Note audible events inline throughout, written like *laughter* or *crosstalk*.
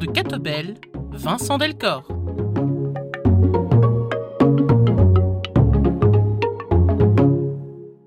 de Catobel, Vincent Delcor.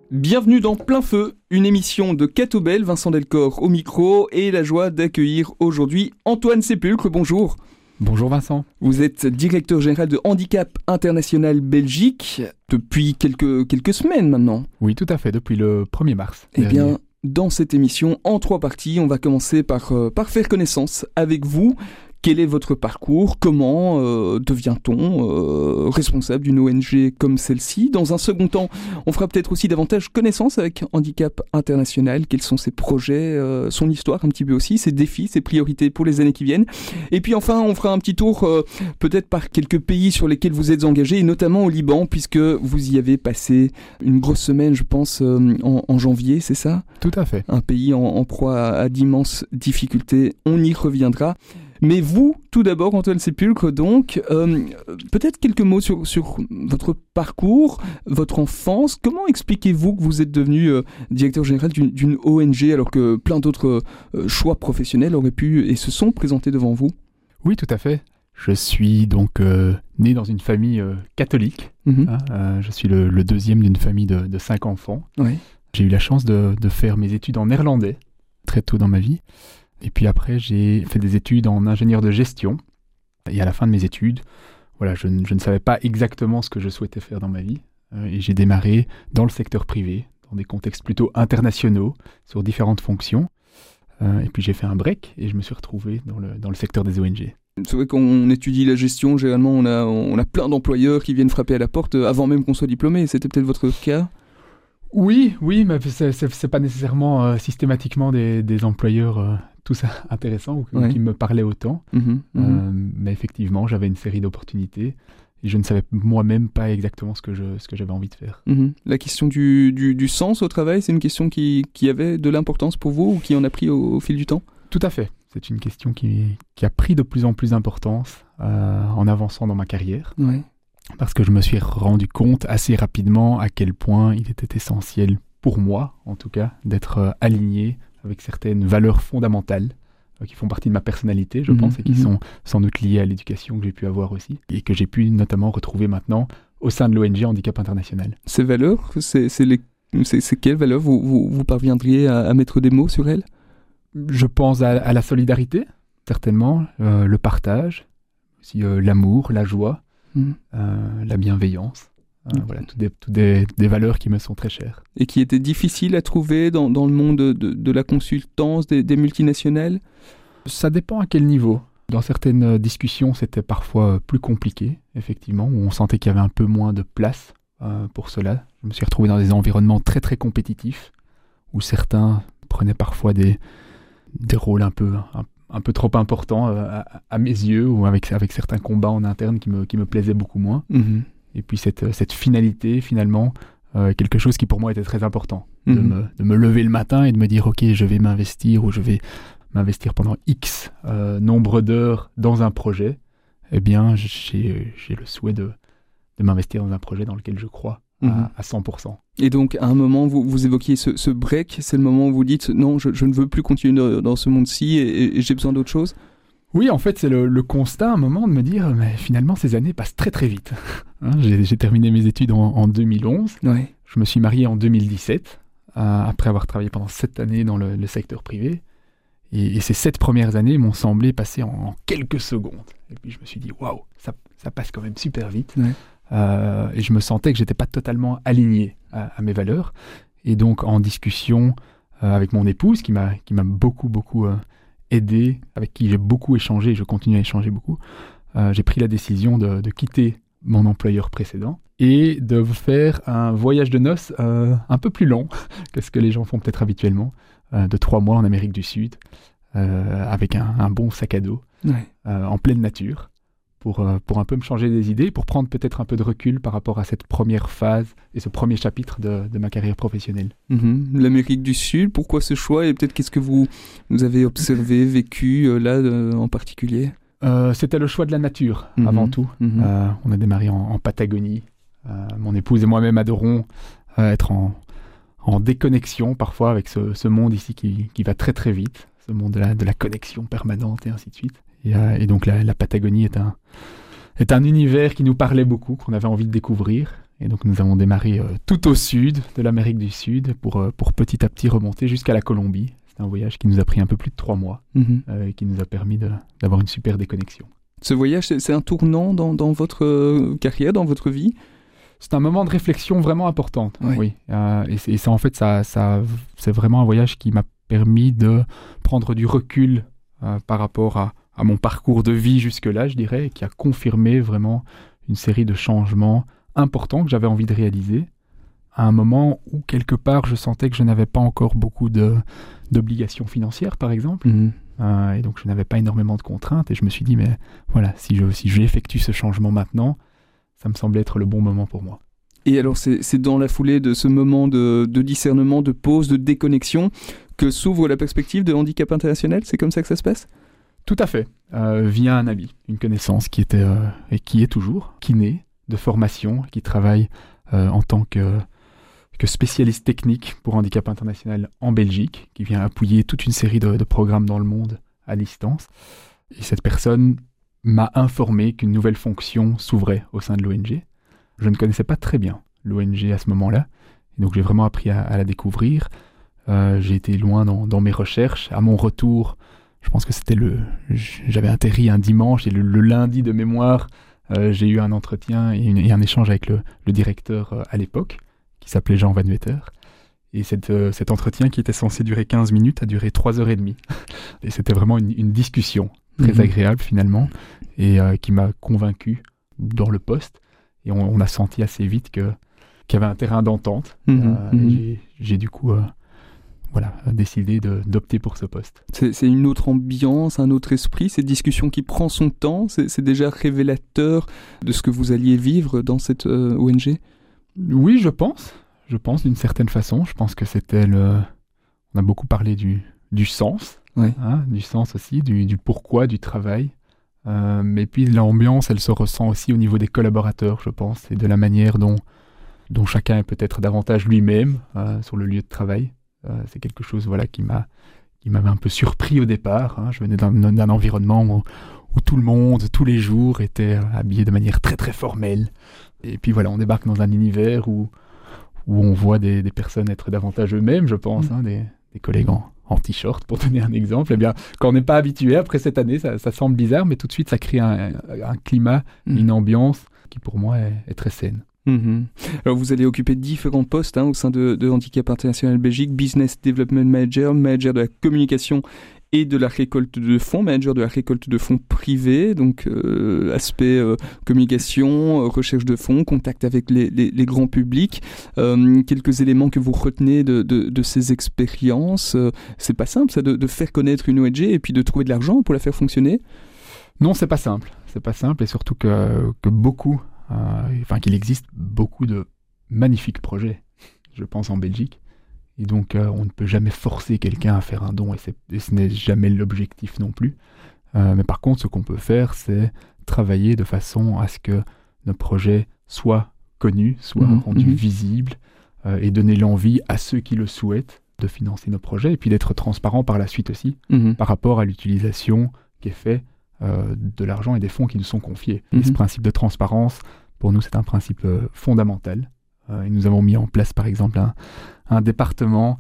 Bienvenue dans Plein Feu, une émission de Catobel, Vincent Delcor au micro et la joie d'accueillir aujourd'hui Antoine Sépulcre. Bonjour. Bonjour Vincent. Vous êtes directeur général de Handicap International Belgique depuis quelques, quelques semaines maintenant. Oui, tout à fait, depuis le 1er mars. Eh bien, dans cette émission, en trois parties, on va commencer par, euh, par faire connaissance avec vous. Quel est votre parcours? Comment euh, devient-on euh, responsable d'une ONG comme celle-ci? Dans un second temps, on fera peut-être aussi davantage connaissance avec Handicap International. Quels sont ses projets, euh, son histoire un petit peu aussi, ses défis, ses priorités pour les années qui viennent? Et puis enfin, on fera un petit tour peut-être par quelques pays sur lesquels vous êtes engagé, et notamment au Liban, puisque vous y avez passé une grosse semaine, je pense, en, en, janvier, c'est ça? Tout à fait. Un pays en, en proie à, à d'immenses difficultés. On y reviendra. Mais vous, tout d'abord, Antoine Sépulcre, donc, euh, peut-être quelques mots sur, sur, votre parcours, votre enfance. Comment expliquez-vous que vous êtes devenu euh, directeur général d'une ONG alors que plein d'autres euh, choix professionnels auraient pu et se sont présentés devant vous? Oui, tout à fait. Je suis donc né dans une famille catholique. Mhm. hein, je suis le, le deuxième d'une famille de, de cinq enfants. Oui. J'ai eu la chance de, de faire mes études en néerlandais très tôt dans ma vie. Et puis après, j'ai fait des études en ingénieur de gestion. Et à la fin de mes études, voilà, je, ne- je ne savais pas exactement ce que je souhaitais faire dans ma vie. Euh, et j'ai démarré dans le secteur privé, dans des contextes plutôt internationaux, sur différentes fonctions. Euh, et puis j'ai fait un break et je me suis retrouvé dans le, dans le secteur des ONG. C'est vrai qu'on étudie la gestion, généralement on a, on a plein d'employeurs qui viennent frapper à la porte euh, avant même qu'on soit diplômé. C'était peut-être votre cas? Oui, oui, mais c'est c'est pas nécessairement euh, systématiquement des, des employeurs euh, tous *laughs* intéressants ou, ou Ouais. qui me parlaient autant. Mhm, mhm. Euh, mais effectivement, j'avais une série d'opportunités et je ne savais moi-même pas exactement ce que je- ce que j'avais envie de faire. Mhm. La question du, du, du sens au travail, c'est une question qui, qui avait de l'importance pour vous ou qui en a pris au, au fil du temps? Tout à fait. C'est une question qui, qui a pris de plus en plus d'importance euh, en avançant dans ma carrière Ouais. parce que je me suis rendu compte assez rapidement à quel point il était essentiel pour moi, en tout cas, d'être euh, aligné avec certaines valeurs fondamentales euh, qui font partie de ma personnalité, je Mhm, pense, et qui mhm. sont sans doute liées à l'éducation que j'ai pu avoir aussi, et que j'ai pu notamment retrouver maintenant au sein de l'ONG Handicap International. Ces valeurs, c'est c'est les- c'est- c'est quelles valeurs vous, vous, vous parviendriez à, à mettre des mots sur elles? Je pense à, à la solidarité, certainement, euh, le partage, aussi euh, l'amour, la joie, Mhm. la bienveillance. Euh, Mhm. Voilà, toutes des, toutes des- des valeurs qui me sont très chères. Et qui étaient difficiles à trouver dans, dans le monde de, de la consultance des, des multinationales? Ça dépend à quel niveau. Dans certaines discussions, c'était parfois plus compliqué, effectivement, où on sentait qu'il y avait un peu moins de place euh, pour cela. Je me suis retrouvé dans des environnements très très compétitifs, où certains prenaient parfois des, des rôles un peu, un, un peu trop importants euh, à, à mes yeux, ou avec, avec certains combats en interne qui me, qui me plaisaient beaucoup moins. Mhm. Et puis cette, cette finalité, finalement, euh, quelque chose qui pour moi était très important. De, Mhm. me, de me lever le matin et de me dire, OK, je vais m'investir ou je vais m'investir pendant X euh, nombre d'heures dans un projet. Eh bien, j'ai le souhait de, de m'investir dans un projet dans lequel je crois Mhm. à, à 100%. Et donc, à un moment, vous, vous évoquiez ce, ce break, c'est le moment où vous dites non, je, je ne veux plus continuer dans- dans ce monde-ci et, et j'ai besoin d'autre chose Oui, en fait, c'est le, le constat à un moment de me dire, mais finalement, ces années passent très très vite. Hein, j'ai terminé mes études en, en 2011. Ouais. Je me suis marié en 2017, euh, après avoir travaillé pendant sept années dans le, le secteur privé. Et, et ces sept premières années m'ont semblé passer en, en quelques secondes. Et puis je me suis dit, waouh, ça, ça passe quand même super vite. Ouais. Euh, et je me sentais que j'étais pas totalement aligné à, à mes valeurs. Et donc en discussion euh, avec mon épouse, qui m'a beaucoup beaucoup aidé, avec qui j'ai beaucoup échangé, je continue à échanger beaucoup, j'ai pris la décision de, de quitter mon employeur précédent et de faire un voyage de noces euh, un peu plus long *laughs* que ce que les gens font peut-être habituellement, euh, de trois mois en Amérique du Sud, euh, avec un, un bon sac à dos, Ouais. en pleine nature, pour, pour un peu me changer des idées, pour prendre peut-être un peu de recul par rapport à cette première phase et ce premier chapitre de, de ma carrière professionnelle. Mhm. L'Amérique du Sud, pourquoi ce choix et peut-être qu'est-ce que vous, vous avez observé, *laughs* vécu là en particulier? Euh, C'était le choix de la nature, Mhm. avant tout. Mhm. Euh, on a démarré en, en Patagonie. Euh, mon épouse et moi-même adorons être en, en déconnexion parfois avec ce, ce monde ici qui, qui va très très vite, ce monde de la, de la connexion permanente et ainsi de suite. Et, donc la, Patagonie est un, est un univers qui nous parlait beaucoup, qu'on avait envie de découvrir. Et donc nous avons démarré tout au sud de l'Amérique du Sud pour, pour petit à petit remonter jusqu'à la Colombie. C'est un voyage qui nous a pris un peu plus de trois mois mhm. et qui nous a permis d'avoir une super déconnexion. Ce voyage, c'est un tournant dans, dans, votre carrière, dans votre vie? C'est un moment de réflexion vraiment important. Oui. Euh, et, ça, en fait, ça, ça c'est vraiment un voyage qui m'a permis de prendre du recul euh, par rapport à, à, mon parcours de vie jusque-là, je dirais, et qui a confirmé vraiment une série de changements importants que j'avais envie de réaliser à un moment où quelque part je sentais que je n'avais pas encore beaucoup de d'obligations financières par exemple mhm. euh, et donc je n'avais pas énormément de contraintes et je me suis dit mais voilà si je si j'effectue ce changement maintenant ça me semblait être le bon moment pour moi. Et alors, c'est dans la foulée de ce moment de, discernement, de pause, de déconnexion, que s'ouvre la perspective de handicap international? C'est comme ça que ça se passe? Tout à fait. Euh, via un ami, une connaissance qui était, euh, et qui est toujours, kiné, de formation, qui travaille en tant que, spécialiste technique pour handicap international en Belgique, qui vient appuyer toute une série de, programmes dans le monde à distance. Et cette personne m'a informé qu'une nouvelle fonction s'ouvrait au sein de l'ONG. Je ne connaissais pas très bien l'ONG à ce moment-là, donc j'ai vraiment appris à, la découvrir. Euh, j'ai été loin dans, mes recherches. À mon retour, je pense que c'était le, j'avais atterri un dimanche et le, lundi de mémoire, euh, j'ai eu un entretien et, un échange avec le, directeur euh, à l'époque, qui s'appelait Jean Van Wetter. Et cet entretien qui était censé durer 15 minutes a duré 3 heures et demie. Et c'était vraiment une discussion très mhm. agréable finalement, et euh, qui m'a convaincu dans le poste. Et on, a senti assez vite que qu'il y avait un terrain d'entente. Mhm. Euh, mhm. J'ai du coup euh, voilà, décidé d'opter pour ce poste. C'est une autre ambiance, un autre esprit, cette discussion qui prend son temps, c'est déjà révélateur de ce que vous alliez vivre dans cette ONG Oui, je pense. Je pense d'une certaine façon. Je pense que c'était le... On a beaucoup parlé du, du sens Hein, du sens aussi, du, pourquoi du travail. Euh, mais puis l'ambiance, elle se ressent aussi au niveau des collaborateurs, je pense, et de la manière dont, dont chacun est peut-être davantage lui-même euh, sur le lieu de travail. Euh, c'est quelque chose voilà, qui m'a qui m'avait un peu surpris au départ. Hein. Je venais d'un environnement où, où, tout le monde, tous les jours, était habillé de manière très très formelle. Et puis voilà, on débarque dans un univers où, où on voit des, des personnes être davantage eux-mêmes, je pense, mm. hein, des, des collègues en, en t-shirt, pour donner un exemple, eh bien, quand on n'est pas habitué, après cette année, ça, semble bizarre, mais tout de suite, ça crée un, climat, mm. une ambiance qui, pour moi, est, très saine. Mm-hmm. Alors vous allez occuper différents postes hein, au sein de, de, Handicap International Belgique, Business Development Manager, manager de la communication et de la récolte de fonds, manager de la récolte de fonds privés, donc euh, aspect euh, communication, euh, recherche de fonds, contact avec les, les, grands publics. quelques éléments que vous retenez de, de, de ces expériences. c'est pas simple ça de, de, faire connaître une ONG et puis de trouver de l'argent pour la faire fonctionner? Non, c'est pas simple. C'est pas simple et surtout que, que beaucoup, enfin qu'il existe beaucoup de magnifiques projets, je pense en Belgique et donc, euh, on ne peut jamais forcer quelqu'un à faire un don, et, ce n'est jamais l'objectif non plus. Euh, mais par contre, ce qu'on peut faire, c'est travailler de façon à ce que nos projets soient connus, soient mhm, rendus mhm. visibles, euh, et donner l'envie à ceux qui le souhaitent de financer nos projets, et puis d'être transparent par la suite aussi, mhm. par rapport à l'utilisation qui est faite de l'argent et des fonds qui nous sont confiés. Et ce principe de transparence, pour nous, c'est un principe fondamental. et nous avons mis en place, par exemple, un, un département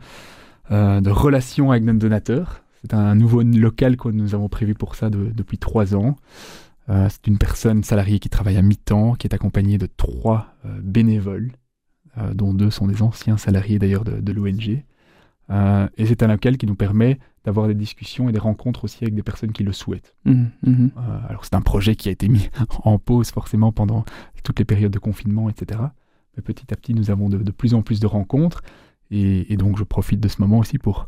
euh, de relations avec nos donateurs. C'est un nouveau local que nous avons prévu pour ça depuis trois ans. Euh, c'est une personne salariée qui travaille à mi-temps, qui est accompagnée de trois euh, bénévoles, dont deux sont des anciens salariés d'ailleurs de, l'ONG. et c'est un local qui nous permet d'avoir des discussions et des rencontres aussi avec des personnes qui le souhaitent. Mmh, mmh. alors c'est un projet qui a été mis *laughs* en pause forcément pendant toutes les périodes de confinement, etc. Mais petit à petit, nous avons de plus en plus de rencontres et, donc je profite de ce moment aussi pour,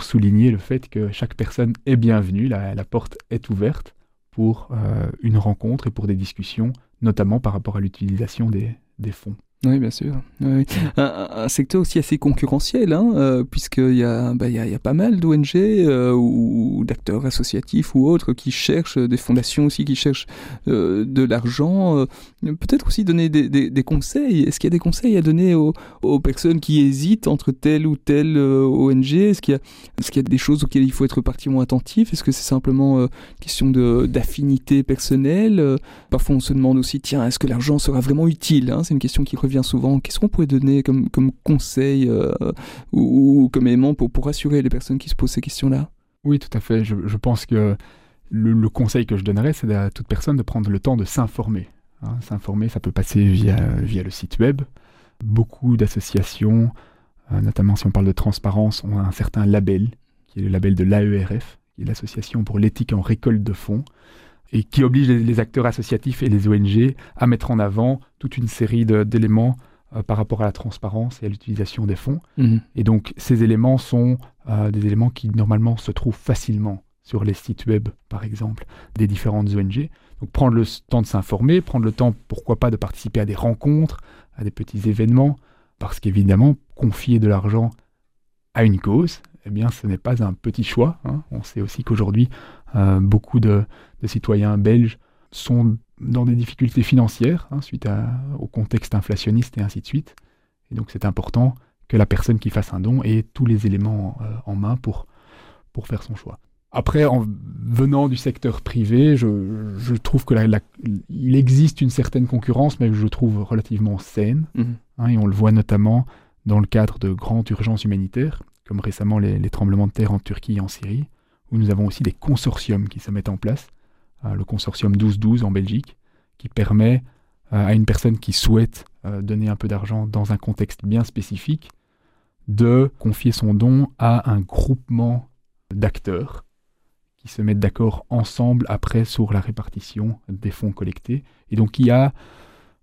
souligner le fait que chaque personne est bienvenue, la, porte est ouverte pour euh, une rencontre et pour des discussions, notamment par rapport à l'utilisation des fonds. Oui, bien sûr. Un, secteur aussi assez concurrentiel, hein, euh, puisqu'il y, a, bah, y, a, y a pas mal d'ONG euh, ou d'acteurs associatifs ou autres qui cherchent, des fondations aussi qui cherchent euh, de l'argent. Euh, peut-être aussi donner des, conseils. Est-ce qu'il y a des conseils à donner aux, personnes qui hésitent entre telle ou telle euh, ONG Est-ce qu'il y, a des choses auxquelles il faut être particulièrement attentif? Est-ce que c'est simplement euh, question d'affinité personnelle? Parfois on se demande aussi, tiens, est-ce que l'argent sera vraiment utile hein? C'est une question qui revient souvent. Qu'est-ce qu'on pourrait donner comme, comme conseil euh, ou, comme élément pour, pour rassurer les personnes qui se posent ces questions-là? Oui, tout à fait. Je, pense que le, le, conseil que je donnerais, c'est à toute personne de prendre le temps de s'informer. Hein, s'informer, ça peut passer via, via le site web. Beaucoup d'associations, euh, notamment si on parle de transparence, ont un certain label, qui est le label de l'AERF, qui est l'Association pour l'éthique en récolte de fonds et qui oblige les, les, acteurs associatifs et les ONG à mettre en avant toute une série d'éléments euh, par rapport à la transparence et à l'utilisation des fonds. Mmh. Et donc ces éléments sont euh, des éléments qui normalement se trouvent facilement sur les sites web, par exemple, des différentes ONG. Donc prendre le temps de s'informer, prendre le temps, pourquoi pas, de participer à des rencontres, à des petits événements, parce qu'évidemment, confier de l'argent à une cause, eh bien, ce n'est pas un petit choix. Hein. On sait aussi qu'aujourd'hui, euh, beaucoup de, de, citoyens belges sont dans des difficultés financières hein, suite à, au contexte inflationniste et ainsi de suite. Et donc, c'est important que la personne qui fasse un don ait tous les éléments euh, en main pour, pour faire son choix. Après, en venant du secteur privé, je, je trouve que la, la, il existe une certaine concurrence, mais que je trouve relativement saine. Mmh. Hein, et on le voit notamment dans le cadre de grandes urgences humanitaires, comme récemment les, les, tremblements de terre en Turquie et en Syrie, où nous avons aussi des consortiums qui se mettent en place. Euh, le consortium 1212 en Belgique, qui permet euh, à une personne qui souhaite euh, donner un peu d'argent dans un contexte bien spécifique de confier son don à un groupement d'acteurs qui se mettent d'accord ensemble après sur la répartition des fonds collectés. Et donc il y a,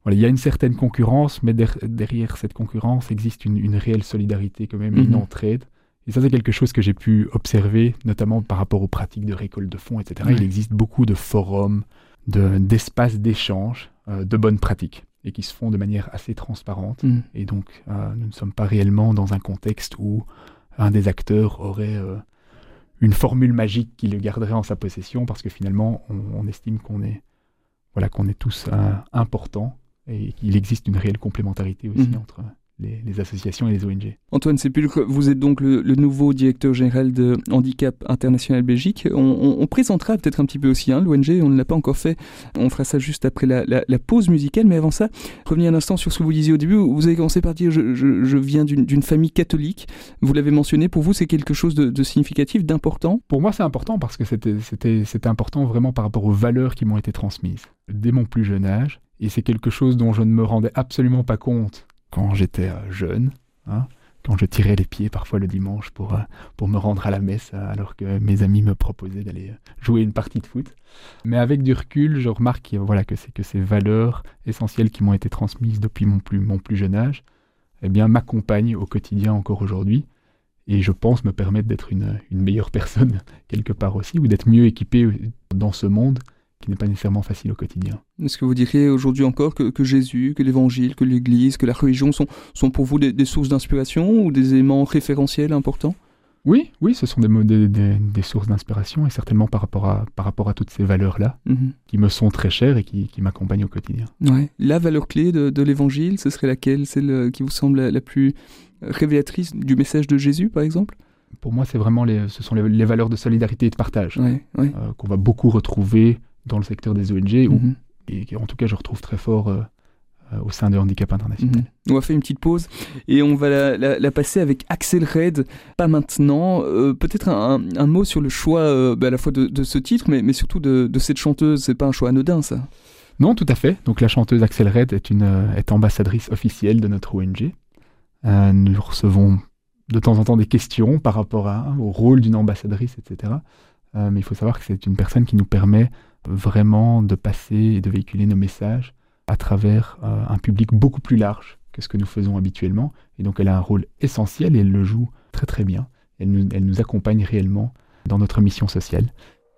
voilà, il y a une certaine concurrence, mais der derrière cette concurrence existe une, une, réelle solidarité quand même, Mhm. mmh. une entraide. Et ça c'est quelque chose que j'ai pu observer, notamment par rapport aux pratiques de récolte de fonds, etc. Ouais. Il existe beaucoup de forums, d'espaces de, d'échange, euh, de bonnes pratiques et qui se font de manière assez transparente. Mmh. Et donc, euh, nous ne sommes pas réellement dans un contexte où un des acteurs aurait euh, une formule magique qui le garderait en sa possession, parce que finalement, on, on estime qu'on est, voilà, qu'on est tous importants et qu'il existe une réelle complémentarité aussi mmh. entre les, les, associations et les ONG. Antoine Sépulcre, vous êtes donc le, le, nouveau directeur général de Handicap International Belgique. On, on, on présentera peut-être un petit peu aussi hein, l'ONG, on ne l'a pas encore fait. On fera ça juste après la, la, la, pause musicale, mais avant ça, revenez un instant sur ce que vous disiez au début. Vous avez commencé par dire je, je, je viens d'une famille catholique. Vous l'avez mentionné, pour vous c'est quelque chose de, de significatif, d'important? Pour moi c'est important parce que c'était important vraiment par rapport aux valeurs qui m'ont été transmises dès mon plus jeune âge. Et c'est quelque chose dont je ne me rendais absolument pas compte quand j'étais euh, jeune, hein, quand je tirais les pieds parfois le dimanche pour, euh, pour me rendre à la messe euh, alors que mes amis me proposaient d'aller jouer une partie de foot. Mais avec du recul, je remarque voilà, que c'est que ces valeurs essentielles qui m'ont été transmises depuis mon plus, mon plus jeune âge eh bien, m'accompagnent au quotidien encore aujourd'hui et je pense me permettre d'être une, une meilleure personne *laughs* quelque part aussi ou d'être mieux équipé dans ce monde qui n'est pas nécessairement facile au quotidien. Est-ce que vous diriez aujourd'hui encore que, que Jésus, que l'Évangile, que l'Église, que la religion sont, sont pour vous des, des sources d'inspiration ou des éléments référentiels importants? Oui, oui, ce sont des, des, des, des sources d'inspiration et certainement par rapport à, par rapport à toutes ces valeurs-là mm -hmm. qui me sont très chères et qui, qui m'accompagnent au quotidien. Ouais. La valeur clé de, de l'Évangile, ce serait laquelle? Celle qui vous semble la, la plus révélatrice du message de Jésus, par exemple? Pour moi, c'est vraiment les, ce sont les, les, valeurs de solidarité et de partage ouais, ouais. euh, qu'on va beaucoup retrouver dans le secteur des ONG, où, -hmm. et en tout cas je retrouve très fort euh, euh, au sein de Handicap International. -hmm. On va faire une petite pause et on va la, la, la passer avec Axel Red, pas maintenant. Euh, Peut-être un, un, mot sur le choix euh, bah, à la fois de, de ce titre, mais, mais surtout de, de cette chanteuse. C'est pas un choix anodin, ça? Non, tout à fait. Donc la chanteuse Axel Red est, une, est ambassadrice officielle de notre ONG. Nous recevons de temps en temps des questions par rapport à, au rôle d'une ambassadrice, etc. Mais il faut savoir que c'est une personne qui nous permet vraiment de passer et de véhiculer nos messages à travers euh, un public beaucoup plus large que ce que nous faisons habituellement. Et donc elle a un rôle essentiel et elle le joue très très bien. Elle nous, accompagne réellement dans notre mission sociale.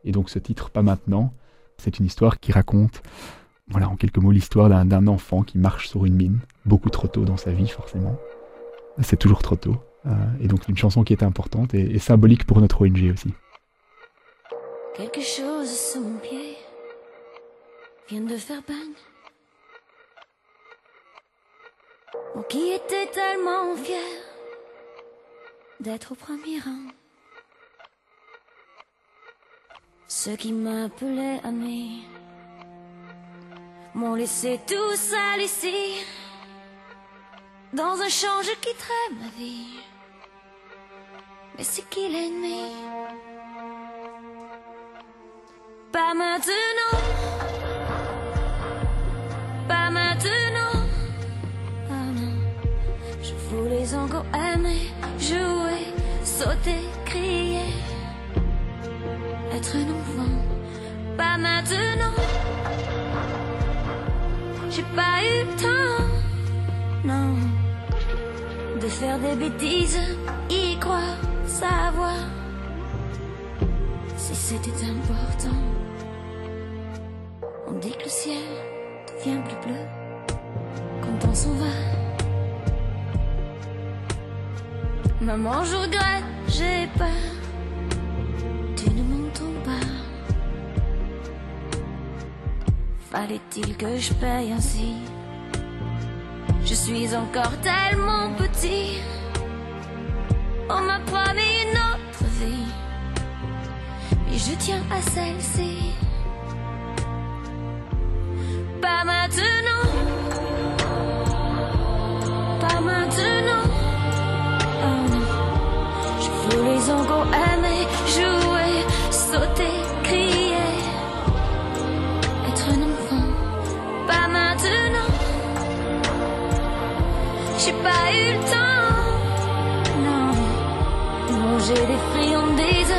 Et donc ce titre, Pas maintenant, c'est une histoire qui raconte, voilà, en quelques mots, l'histoire d'un enfant qui marche sur une mine beaucoup trop tôt dans sa vie, forcément. C'est toujours trop tôt. Euh, et donc une chanson qui est importante et, symbolique pour notre ONG aussi. Quelque chose sous mon pied vient de faire bang. Moi qui était tellement fier d'être au premier rang. Ceux qui m'appelaient ami m'ont laissé tout seul ici, dans un champ je quitterai ma vie. Mais c'est qui l'ennemi? Pas maintenant, pas maintenant. Ah non, je voulais encore aimer, jouer, sauter, crier, être un. Pas maintenant. J'ai pas eu le temps, non, de faire des bêtises, y croire, savoir si c'était important. On dit que le ciel devient plus bleu quand on s'en va. Maman, je regrette, j'ai peur. Tu ne m'entends pas. Fallait-il que je paye ainsi? Je suis encore tellement petit. On m'a promis une autre vie. Et je tiens à celle-ci. Pas maintenant. Pas maintenant. Oh non. Je voulais encore aimer, jouer, sauter, crier. Être un enfant. Pas maintenant. J'ai pas eu le temps. Non. Manger des friandises,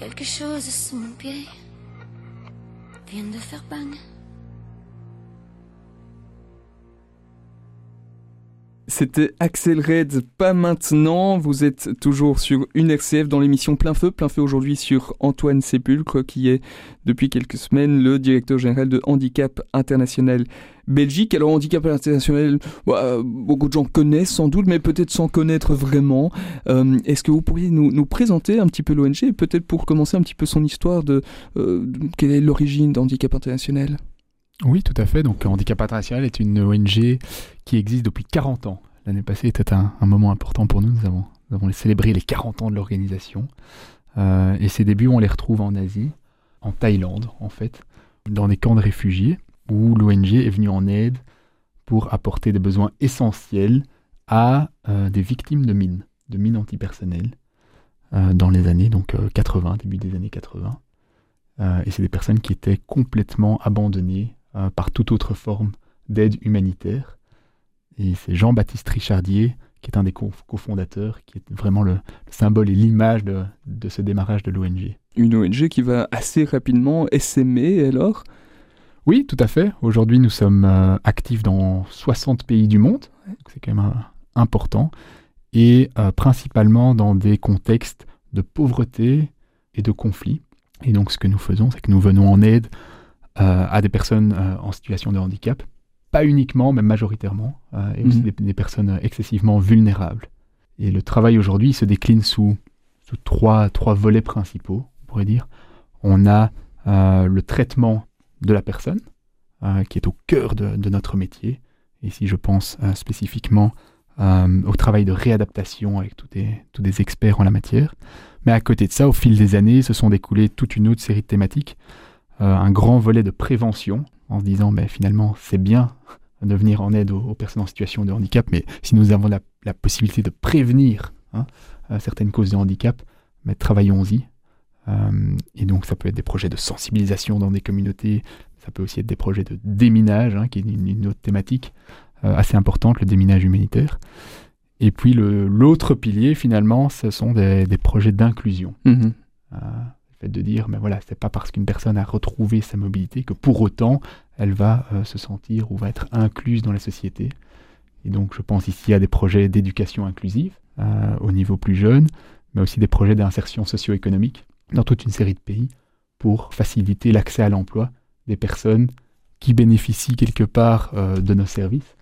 Quelque chose sous mon pied vient de faire bang. C'était Axel Red, pas maintenant. Vous êtes toujours sur une RCF dans l'émission Plein Feu. Plein Feu aujourd'hui sur Antoine Sépulcre, qui est depuis quelques semaines le directeur général de Handicap International Belgique. Alors, Handicap International, beaucoup de gens connaissent sans doute, mais peut-être sans connaître vraiment. Euh, Est-ce que vous pourriez nous, présenter un petit peu l'ONG peut-être pour commencer un petit peu son histoire de, euh, quelle est l'origine d'Handicap International? Oui, tout à fait. Donc, Handicap International est une ONG qui existe depuis 40 ans. L'année passée était un, moment important pour nous. Nous avons, nous avons célébré les 40 ans de l'organisation. Euh, et ses débuts, on les retrouve en Asie, en Thaïlande, en fait, dans des camps de réfugiés, où l'ONG est venue en aide pour apporter des besoins essentiels à euh, des victimes de mines, de mines antipersonnelles, euh, dans les années donc, 80, début des années 80. et c'est des personnes qui étaient complètement abandonnées par toute autre forme d'aide humanitaire. Et c'est Jean-Baptiste Richardier, qui est un des cofondateurs, qui est vraiment le, le symbole et l'image de, de, ce démarrage de l'ONG. Une ONG qui va assez rapidement essaimer alors? Oui, tout à fait. Aujourd'hui, nous sommes euh, actifs dans 60 pays du monde, c'est quand même euh, important, et euh, principalement dans des contextes de pauvreté et de conflit. Et donc, ce que nous faisons, c'est que nous venons en aide à des personnes en situation de handicap, pas uniquement, mais majoritairement, euh, et aussi mmh. des, des, personnes excessivement vulnérables. Et le travail aujourd'hui se décline sous, sous trois, trois volets principaux, on pourrait dire. On a euh, le traitement de la personne, euh, qui est au cœur de, de, notre métier. Ici, je pense spécifiquement au travail de réadaptation avec tous des, tous des experts en la matière. Mais à côté de ça, au fil des années, se sont découlées toute une autre série de thématiques. un grand volet de prévention, en se disant, ben, finalement, c'est bien de venir en aide aux, personnes en situation de handicap, mais si nous avons la, la possibilité de prévenir hein, certaines causes de handicap, mais travaillons-y. Euh, et donc ça peut être des projets de sensibilisation dans des communautés, ça peut aussi être des projets de déminage, hein, qui est une, autre thématique euh, assez importante, le déminage humanitaire. Et puis l'autre pilier, finalement, ce sont des, projets d'inclusion. Mmh euh, de dire, mais voilà, c'est pas parce qu'une personne a retrouvé sa mobilité que pour autant elle va se sentir ou va être incluse dans la société. Et donc je pense ici à des projets d'éducation inclusive au niveau plus jeune, mais aussi des projets d'insertion socio-économique dans toute une série de pays pour faciliter l'accès à l'emploi des personnes qui bénéficient quelque part euh, de nos services,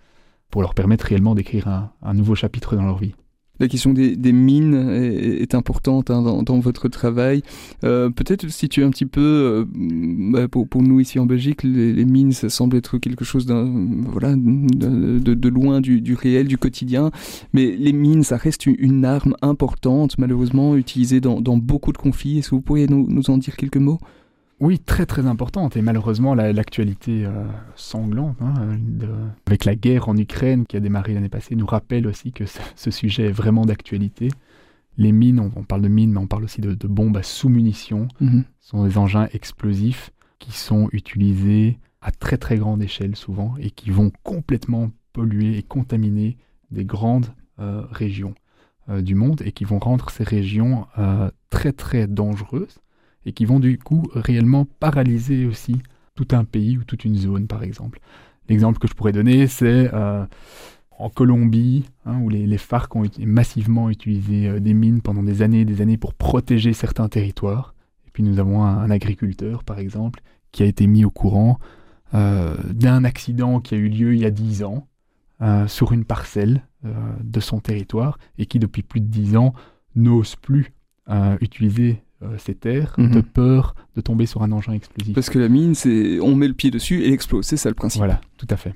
pour leur permettre réellement d'écrire un, nouveau chapitre dans leur vie. La question des, mines est, importante hein, dans, votre travail. Euh, peut-être situer un petit peu, euh, bah, pour, nous ici en Belgique, les, mines, ça semble être quelque chose de, loin du, réel, du quotidien. Mais les mines, ça reste une, arme importante, malheureusement, utilisée dans, beaucoup de conflits. Est-ce que vous pourriez nous en dire quelques mots? Oui, très très importante. Et malheureusement, l'actualité euh, sanglante, hein, avec la guerre en Ukraine qui a démarré l'année passée, nous rappelle aussi que ce, sujet est vraiment d'actualité. Les mines, on, parle de mines, mais on parle aussi de, bombes à sous-munitions. Mhm. Ce sont des engins explosifs qui sont utilisés à très très grande échelle souvent et qui vont complètement polluer et contaminer des grandes euh, régions euh, du monde et qui vont rendre ces régions très très dangereuses et qui vont du coup réellement paralyser aussi tout un pays ou toute une zone, par exemple. L'exemple que je pourrais donner, c'est euh, en Colombie, hein, où les, FARC ont massivement utilisé euh, des mines pendant des années et des années pour protéger certains territoires. Et puis nous avons un, agriculteur, par exemple, qui a été mis au courant euh, d'un accident qui a eu lieu il y a dix ans sur une parcelle de son territoire et qui depuis plus de dix ans n'ose plus utiliser euh, ces terres de mhm. peur de tomber sur un engin explosif. Parce que la mine, c'est on met le pied dessus et elle explose, c'est ça le principe. Voilà, tout à fait.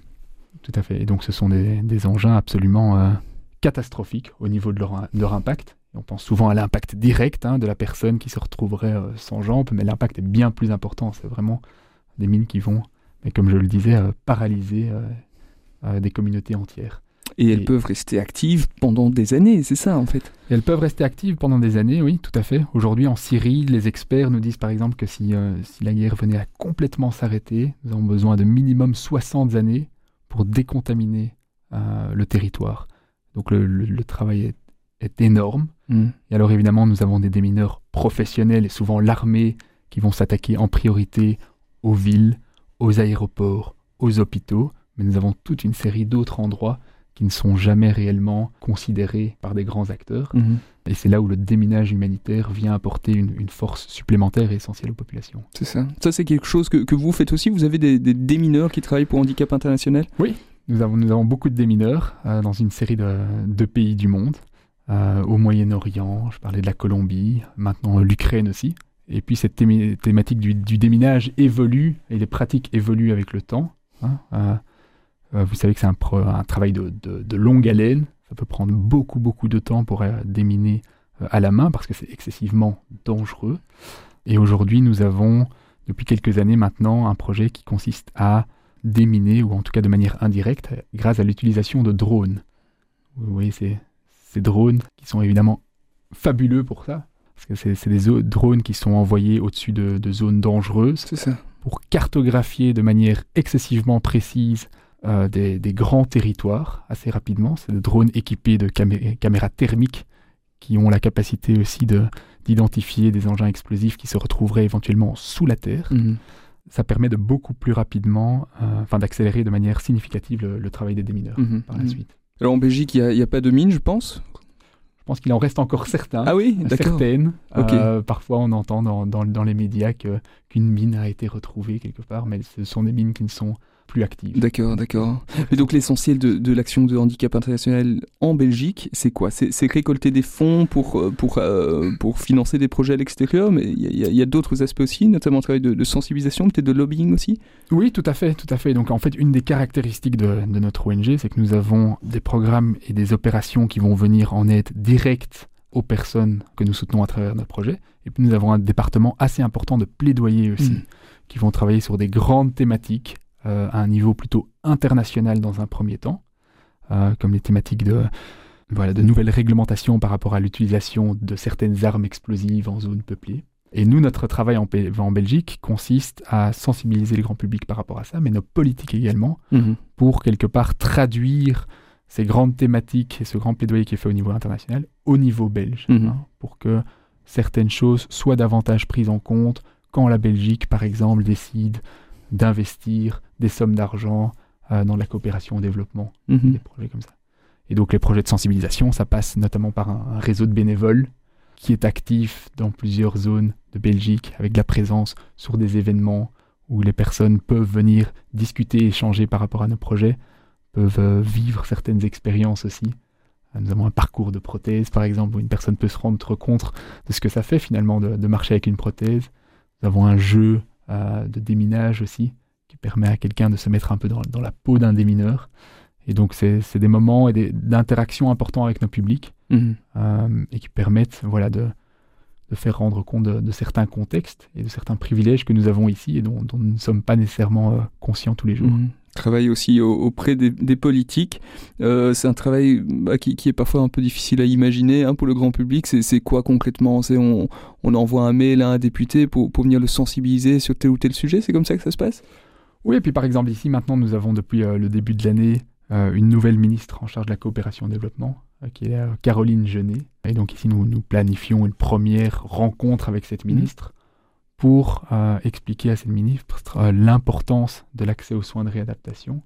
Tout à fait. Et donc ce sont des, engins absolument euh, catastrophiques au niveau de leur, leur impact. on pense souvent à l'impact direct hein, de la personne qui se retrouverait euh, sans jambes, mais l'impact est bien plus important. C'est vraiment des mines qui vont, mais comme je le disais, paralyser des communautés entières. Et elles peuvent rester actives pendant des années, c'est ça en fait Elles peuvent rester actives pendant des années, oui, tout à fait. Aujourd'hui en Syrie, les experts nous disent par exemple que si, euh, si la guerre venait à complètement s'arrêter, nous avons besoin de minimum 60 années pour décontaminer euh, le territoire. Donc le, travail est, énorme. Mm. Et alors évidemment, nous avons des démineurs professionnels et souvent l'armée qui vont s'attaquer en priorité aux villes, aux aéroports, aux hôpitaux. Mais nous avons toute une série d'autres endroits qui ne sont jamais réellement considérés par des grands acteurs. Mhm. Et c'est là où le déminage humanitaire vient apporter une, force supplémentaire et essentielle aux populations. C'est ça. Ça, c'est quelque chose que, que, vous faites aussi. Vous avez des, démineurs qui travaillent pour Handicap International? Oui, nous avons, nous avons beaucoup de démineurs euh, dans une série de, de pays du monde. Euh, au Moyen-Orient, je parlais de la Colombie, maintenant l'Ukraine aussi. Et puis cette thématique du, du, déminage évolue et les pratiques évoluent avec le temps. Hein. Euh, vous savez que c'est un, un, travail de, de, longue haleine. Ça peut prendre beaucoup, beaucoup de temps pour euh, déminer euh, à la main parce que c'est excessivement dangereux. Et aujourd'hui, nous avons, depuis quelques années maintenant, un projet qui consiste à déminer, ou en tout cas de manière indirecte, grâce à l'utilisation de drones. Vous voyez ces, ces drones qui sont évidemment fabuleux pour ça, parce que c'est des drones qui sont envoyés au-dessus de, de, zones dangereuses pour cartographier de manière excessivement précise euh, des, grands territoires assez rapidement. C'est des drones équipés de caméras thermiques qui ont la capacité aussi d'identifier des engins explosifs qui se retrouveraient éventuellement sous la Terre. Mhm. Ça permet de beaucoup plus rapidement, euh, enfin d'accélérer de manière significative le, travail des démineurs mhm. par la mhm. suite. Alors en Belgique, il n'y a, pas de mines, je pense? Je pense qu'il en reste encore certains. Ah oui, Certaines. Euh, parfois, on entend dans, dans, les médias qu'une mine a été retrouvée quelque part, mais ce sont des mines qui ne sont plus active. D'accord, d'accord. Et donc l'essentiel de, de l'action de handicap international en Belgique, c'est quoi? C'est récolter des fonds pour, euh, pour, euh, pour financer des projets à l'extérieur, mais il y a, d'autres aspects aussi, notamment le travail de, de sensibilisation, peut-être de lobbying aussi? Oui, tout à fait, tout à fait. Donc en fait, une des caractéristiques de, de notre ONG, c'est que nous avons des programmes et des opérations qui vont venir en aide directe aux personnes que nous soutenons à travers notre projet. Et puis nous avons un département assez important de plaidoyer aussi, Mm. qui vont travailler sur des grandes thématiques euh, à un niveau plutôt international dans un premier temps, euh, comme les thématiques de, voilà, de nouvelles réglementations par rapport à l'utilisation de certaines armes explosives en zone peuplée. Et nous, notre travail en, Belgique consiste à sensibiliser le grand public par rapport à ça, mais nos politiques également, Mhm. pour quelque part traduire ces grandes thématiques et ce grand plaidoyer qui est fait au niveau international au niveau belge, Mhm. hein, pour que certaines choses soient davantage prises en compte quand la Belgique, par exemple, décide d'investir des sommes d'argent euh, dans la coopération au développement, Mhm. des projets comme ça. Et donc les projets de sensibilisation, ça passe notamment par un, un réseau de bénévoles qui est actif dans plusieurs zones de Belgique, avec de la présence sur des événements où les personnes peuvent venir discuter, échanger par rapport à nos projets, peuvent euh, vivre certaines expériences aussi. Euh, Nous avons un parcours de prothèse, par exemple, où une personne peut se rendre compte de ce que ça fait finalement de, de marcher avec une prothèse. Nous avons un jeu euh, de déminage aussi, qui permet à quelqu'un de se mettre un peu dans, dans la peau d'un démineur. Et donc, c'est des moments et des- d'interaction importants avec nos publics Mhm. euh, et qui permettent voilà, de, de faire rendre compte de, de certains contextes et de certains privilèges que nous avons ici et dont, dont nous ne sommes pas nécessairement euh, conscients tous les jours. Mhm. Travail aussi au- auprès des, des politiques. Euh, c'est un travail bah, qui, qui est parfois un peu difficile à imaginer hein, pour le grand public. C'est quoi concrètement? C'est on, on envoie un mail à un député pour, pour venir le sensibiliser sur tel ou tel sujet? C'est comme ça que ça se passe? Oui, et puis par exemple ici, maintenant, nous avons depuis euh, le début de l'année euh, une nouvelle ministre en charge de la coopération au développement, qui est Caroline Genet. Et donc ici, nous, nous planifions une première rencontre avec cette ministre pour euh, expliquer à cette ministre euh, l'importance de l'accès aux soins de réadaptation,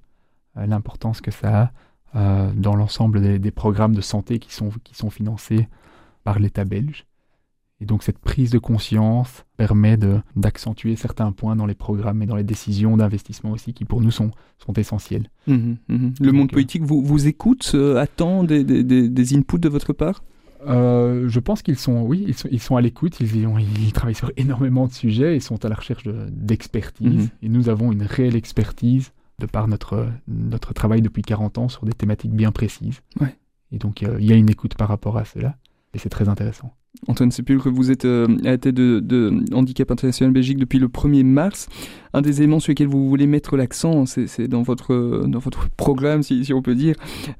euh, l'importance que ça a dans l'ensemble des, des programmes de santé qui sont, qui sont financés par l'État belge. Et donc cette prise de conscience permet d'accentuer certains points dans les programmes et dans les décisions d'investissement aussi qui pour nous sont, sont essentiels. Mhm, mhm. Le Donc, monde politique vous, vous écoute, attend des, des, des inputs de votre part? Euh, je pense qu'ils sont, oui, ils sont, ils sont à l'écoute, ils, travaillent sur énormément de sujets, ils sont à la recherche de- d'expertise Mhm. et nous avons une réelle expertise de par notre, notre travail depuis 40 ans sur des thématiques bien précises. Ouais. Et donc euh, il y a une écoute par rapport à cela et c'est très intéressant. Antoine Sépulcre, vous êtes euh, à la tête de, Handicap International Belgique depuis le 1er mars. Un des éléments sur lesquels vous voulez mettre l'accent, c'est dans votre, euh, dans votre programme, si, on peut dire,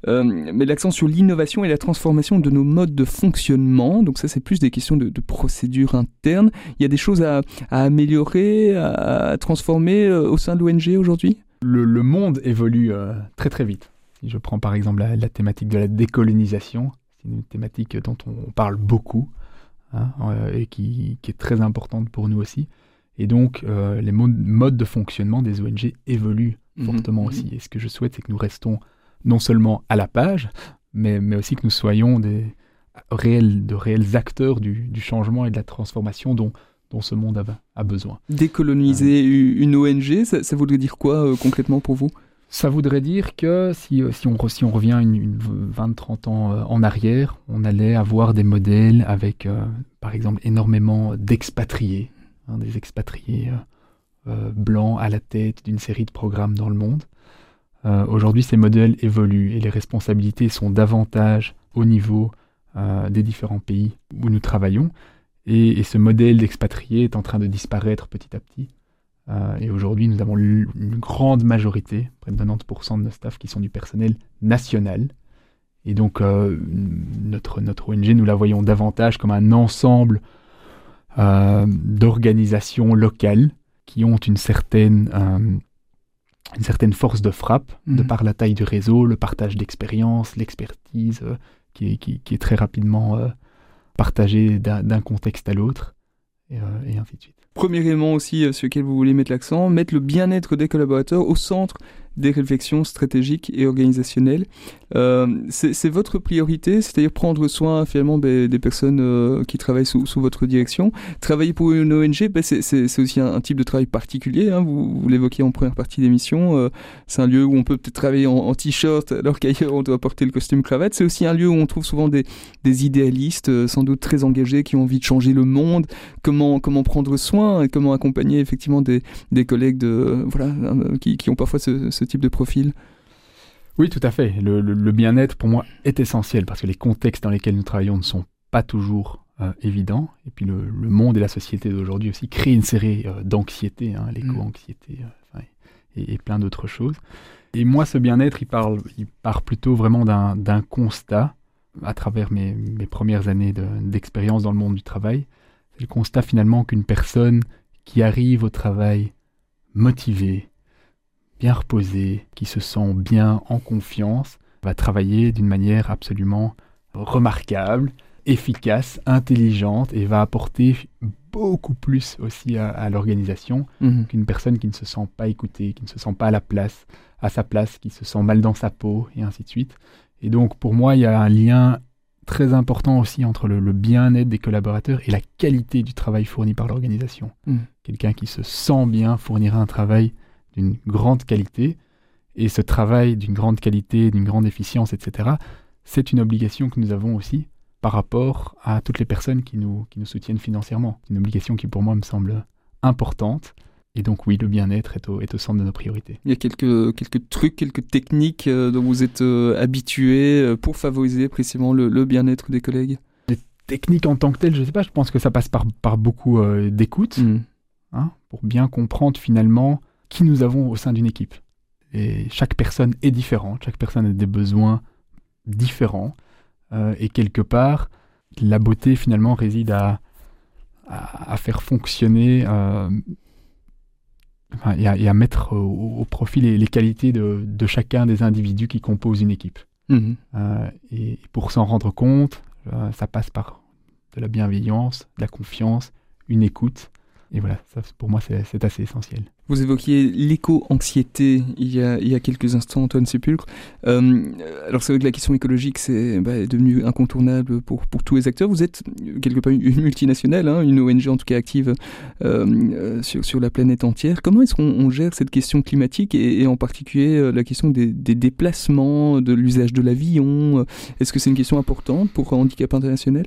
euh, mais l'accent sur l'innovation et la transformation de nos modes de fonctionnement. Donc ça, c'est plus des questions de, de procédure interne. Il y a des choses à, améliorer, à, transformer euh, au sein de l'ONG aujourd'hui? Le, monde évolue très très vite. Je prends par exemple la, la thématique de la décolonisation, c'est une thématique dont on parle beaucoup hein, euh, et qui, qui est très importante pour nous aussi. Et donc euh, les mo- modes de fonctionnement des ONG évoluent fortement Mhm. aussi. Et ce que je souhaite, c'est que nous restons non seulement à la page, mais, mais aussi que nous soyons des réels, de réels acteurs du, du changement et de la transformation dont, dont ce monde a, a besoin. Décoloniser u- une ONG, ça, ça voudrait dire quoi euh, concrètement pour vous? Ça voudrait dire que si, euh, on, revient une, une 20-30 ans euh, en arrière, on allait avoir des modèles avec, euh, par exemple, énormément d'expatriés, hein, des expatriés blancs à la tête d'une série de programmes dans le monde. Aujourd'hui, ces modèles évoluent et les responsabilités sont davantage au niveau des différents pays où nous travaillons. Et, et ce modèle d'expatrié est en train de disparaître petit à petit. Euh, et aujourd'hui, nous avons une grande majorité, près de 90% de nos staff, qui sont du personnel national. Et donc, euh, notre, notre ONG, nous la voyons davantage comme un ensemble euh, d'organisations locales qui ont une certaine, une certaine force de frappe de Mhm. par la taille du réseau, le partage d'expériences, l'expertise qui, est, qui, qui est très rapidement partagée d'un contexte à l'autre, et, et ainsi de suite. Premier élément aussi euh, sur lequel vous voulez mettre l'accent, mettre le bien-être des collaborateurs au centre des réflexions stratégiques et organisationnelles. Euh, c'est votre priorité, c'est-à-dire prendre soin finalement des personnes euh, qui travaillent sous, votre direction. Travailler pour une ONG, ben, c'est aussi un, type de travail particulier. Hein. vous, vous l'évoquiez en première partie d'émission. Euh, c'est un lieu où on peut peut-être travailler en, t-shirt alors qu'ailleurs on doit porter le costume cravate. C'est aussi un lieu où on trouve souvent des, idéalistes, sans doute très engagés, qui ont envie de changer le monde. Comment prendre soin et comment accompagner effectivement des, collègues de voilà qui, qui ont parfois ce, ce type de profil? Oui, tout à fait. Le, bien-être, pour moi, est essentiel parce que les contextes dans lesquels nous travaillons ne sont pas toujours euh, évidents. Et puis le, monde et la société d'aujourd'hui aussi créent une série euh, d'anxiété, hein, l'éco-anxiété euh, et, plein d'autres choses. Et moi, ce bien-être, il, parle, il part plutôt vraiment d'un constat à travers mes, mes premières années d'expérience dans le monde du travail. C'est le constat finalement qu'une personne qui arrive au travail motivée, bien reposé, qui se sent bien en confiance, va travailler d'une manière absolument remarquable, efficace, intelligente et va apporter beaucoup plus aussi à, l'organisation mhm. qu'une personne qui ne se sent pas écoutée, qui ne se sent pas à la place, à sa place, qui se sent mal dans sa peau et ainsi de suite. Et donc pour moi, il y a un lien très important aussi entre le, bien-être des collaborateurs et la qualité du travail fourni par l'organisation. Mhm. Quelqu'un qui se sent bien fournira un travail d'une grande qualité. Et ce travail d'une grande qualité, d'une grande efficience, etc., c'est une obligation que nous avons aussi par rapport à toutes les personnes qui nous, qui nous soutiennent financièrement. Une obligation qui pour moi me semble importante. Et donc oui, le bien-être est au, est au centre de nos priorités. Il y a quelques, quelques trucs, quelques techniques euh, dont vous êtes euh, habitués euh, pour favoriser précisément le, bien-être des collègues? Les techniques en tant que telles, je ne sais pas, je pense que ça passe par, par beaucoup d'écoute, mmh. hein, pour bien comprendre finalement qui nous avons au sein d'une équipe. Et chaque personne est différente, chaque personne a des besoins différents. Euh, et quelque part, la beauté finalement réside à, à, faire fonctionner euh, et, à, mettre au, profit les, qualités de, de, chacun des individus qui composent une équipe. Mhm. Euh, et pour s'en rendre compte, ça passe par de la bienveillance, de la confiance, une écoute. Et voilà, ça, pour moi, c'est assez essentiel. Vous évoquiez l'éco-anxiété il, y a, quelques instants, Antoine Sépulcre. Euh, alors c'est vrai que la question écologique c'est bah, devenu incontournable pour, tous les acteurs. Vous êtes quelque part une multinationale, hein, une ONG en tout cas active euh, sur, sur la planète entière. Comment est-ce qu'on gère cette question climatique et, en particulier euh, la question des, des déplacements, de l'usage de l'avion? Est-ce que c'est une question importante pour Handicap International?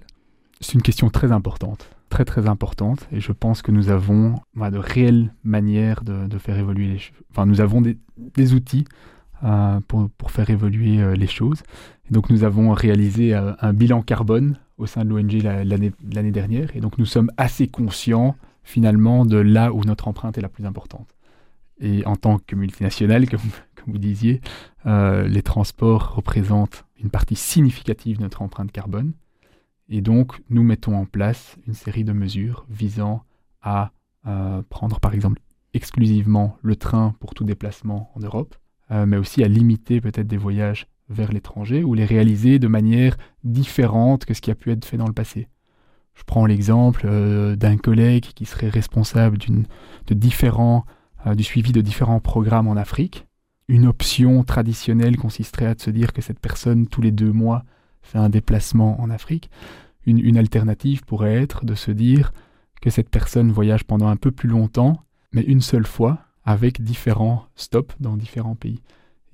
C'est une question très importante très très importante et je pense que nous avons de réelles manières de, faire évoluer les choses. Enfin, nous avons des, outils euh, pour, faire évoluer euh, les choses. Donc nous avons réalisé euh, un bilan carbone au sein de l'ONG l'année dernière et donc nous sommes assez conscients finalement de là où notre empreinte est la plus importante. Et en tant que multinationale, comme vous disiez, les transports représentent une partie significative de notre empreinte carbone. Et donc, nous mettons en place une série de mesures visant à euh, prendre par exemple exclusivement le train pour tout déplacement en Europe, euh, mais aussi à limiter peut-être des voyages vers l'étranger ou les réaliser de manière différente que ce qui a pu être fait dans le passé. Je prends l'exemple euh, d'un collègue qui serait responsable du suivi de différents programmes en Afrique. Une option traditionnelle consisterait à se dire que cette personne, tous les deux mois, fait un déplacement en Afrique. Une, alternative pourrait être de se dire que cette personne voyage pendant un peu plus longtemps, mais une seule fois, avec différents stops dans différents pays.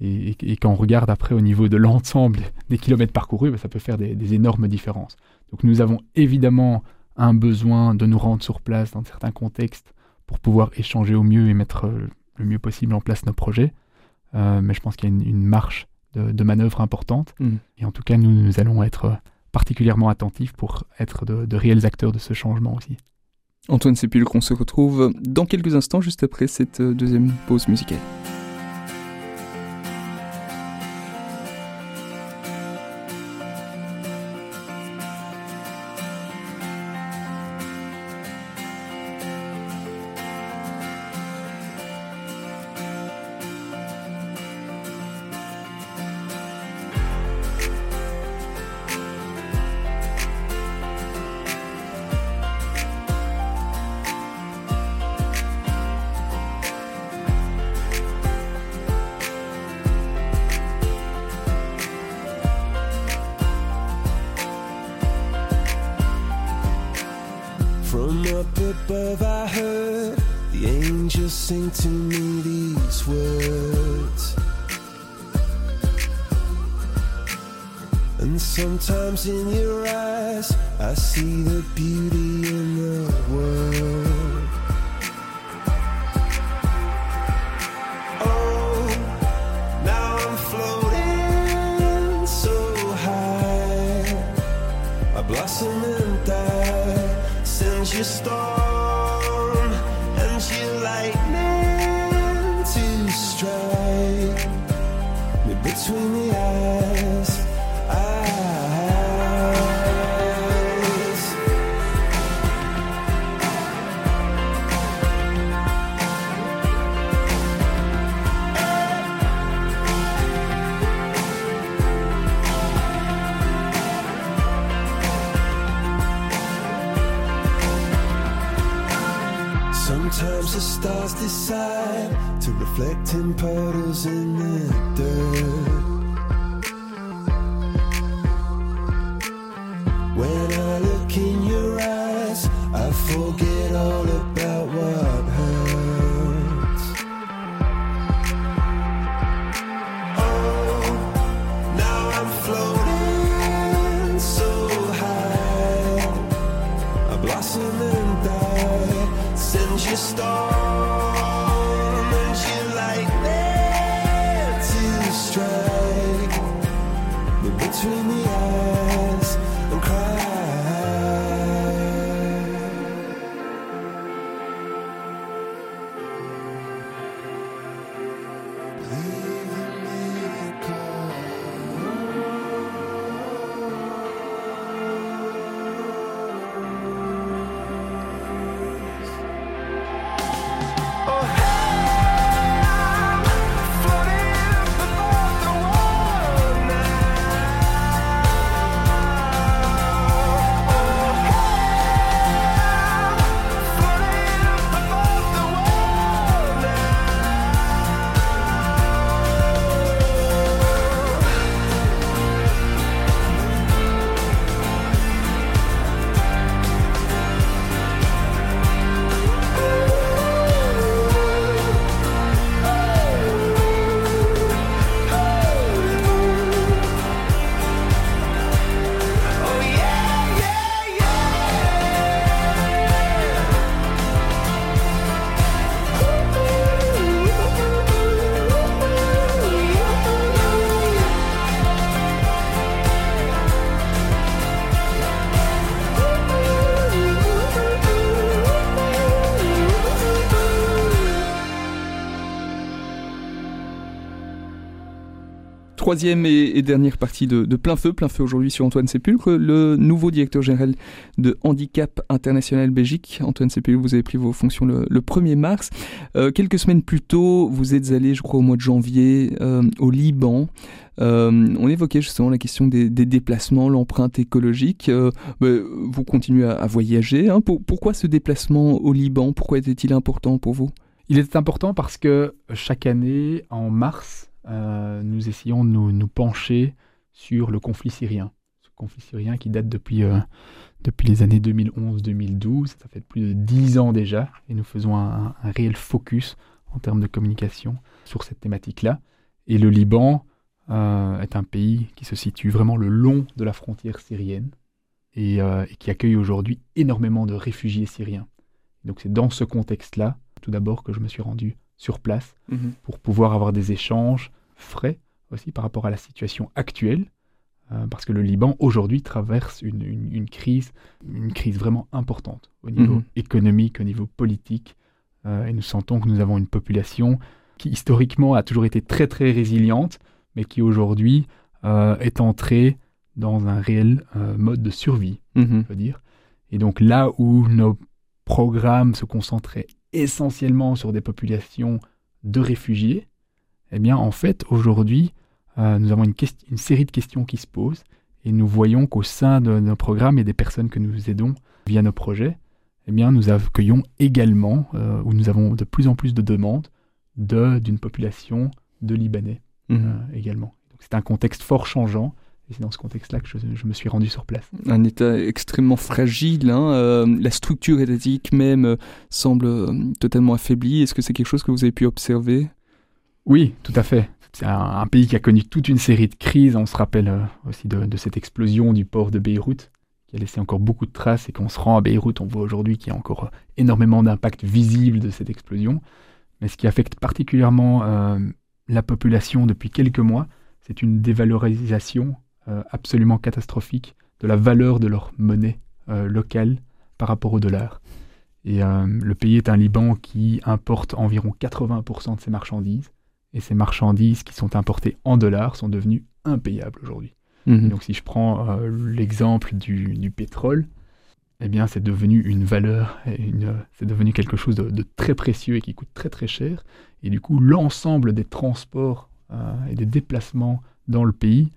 Et, quand on regarde après au niveau de l'ensemble *laughs* des kilomètres parcourus, ben, ça peut faire des, énormes différences. Donc nous avons évidemment un besoin de nous rendre sur place dans certains contextes pour pouvoir échanger au mieux et mettre le mieux possible en place nos projets. Euh, mais je pense qu'il y a une marche de, manœuvres importantes. Mm. Et en tout cas, nous, nous allons être particulièrement attentifs pour être de, réels acteurs de ce changement aussi. Antoine Sépulcre, on se retrouve dans quelques instants, juste après cette euh, deuxième pause musicale. Up above, I heard the angels sing to me these words. And sometimes in your eyes, I see the beauty in the world. Since you storm and you lightning to strike. Between the decide to reflect in puddles in the dirt. When I look in your eyes, I forget all about what hurts. Oh, now I'm floating so high. I blossom and die since you storm between the eyes Troisième et, dernière partie de, Plein Feu. Plein Feu aujourd'hui sur Antoine Sépulcre, le nouveau directeur général de Handicap International Belgique. Antoine Sépulcre, vous avez pris vos fonctions le, le 1er mars. Euh, quelques semaines plus tôt, vous êtes allé, je crois, au mois de janvier, euh, au Liban. Euh, on évoquait justement la question des, déplacements, l'empreinte écologique. Ben, vous continuez à, voyager. Hein. Pour- pourquoi ce déplacement au Liban? Pourquoi était-il important pour vous? Il est important parce que chaque année, en mars, euh, nous essayons de nous, nous pencher sur le conflit syrien. Ce conflit syrien qui date depuis, euh, depuis les années 2011-2012, ça fait plus de 10 ans déjà, et nous faisons un, un réel focus en termes de communication sur cette thématique-là. Et le Liban euh, est un pays qui se situe vraiment le long de la frontière syrienne et, et qui accueille aujourd'hui énormément de réfugiés syriens. Donc c'est dans ce contexte-là, tout d'abord, que je me suis rendu sur place pour pouvoir avoir des échanges frais aussi par rapport à la situation actuelle, euh, parce que le Liban aujourd'hui traverse une, une- une crise, une crise vraiment importante au niveau Mhm. économique, au niveau politique, euh, et nous sentons que nous avons une population qui historiquement a toujours été très très résiliente, mais qui aujourd'hui euh, est entrée dans un réel mode de survie Mhm. je veux dire. Et donc là où nos programmes se concentraient essentiellement sur des populations de réfugiés, eh bien en fait aujourd'hui euh, nous avons une, série de questions qui se posent et nous voyons qu'au sein de nos programmes et des personnes que nous aidons via nos projets, eh bien nous accueillons également, euh, où nous avons de plus en plus de demandes de- d'une population de Libanais Mhm. euh, également. C'est un contexte fort changeant Et c'est dans ce contexte-là que je, je me suis rendu sur place. Un État extrêmement fragile. hein, euh, la structure étatique même euh, semble totalement affaiblie. Est-ce que c'est quelque chose que vous avez pu observer? Oui, tout à fait. C'est un, pays qui a connu toute une série de crises. On se rappelle euh, aussi de, cette explosion du port de Beyrouth, qui a laissé encore beaucoup de traces. Et quand on se rend à Beyrouth, on voit aujourd'hui qu'il y a encore euh, énormément d'impact visible de cette explosion. Mais ce qui affecte particulièrement euh, la population depuis quelques mois, c'est une dévalorisation absolument catastrophique de la valeur de leur monnaie locale par rapport au dollar. Et le pays est un Liban qui importe environ 80% de ses marchandises. Et ces marchandises qui sont importées en dollars sont devenues impayables aujourd'hui. Mhm. Donc si je prends euh, l'exemple du, du pétrole, eh bien c'est devenu une valeur, une, c'est devenu quelque chose de, de très précieux et qui coûte très très cher. Et du coup, l'ensemble des transports euh, et des déplacements dans le pays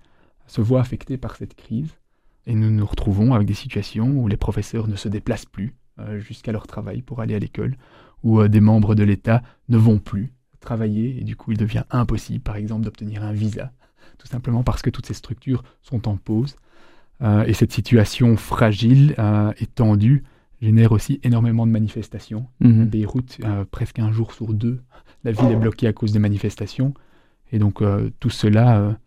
se voit affecté par cette crise. Et nous nous retrouvons avec des situations où les professeurs ne se déplacent plus euh, jusqu'à leur travail pour aller à l'école, où euh, des membres de l'État ne vont plus travailler et du coup il devient impossible par exemple d'obtenir un visa, tout simplement parce que toutes ces structures sont en pause. Euh, et cette situation fragile euh, et tendue génère aussi énormément de manifestations. À Mhm. Beyrouth, euh, presque un jour sur deux, la ville est bloquée à cause des manifestations. Et donc euh, tout cela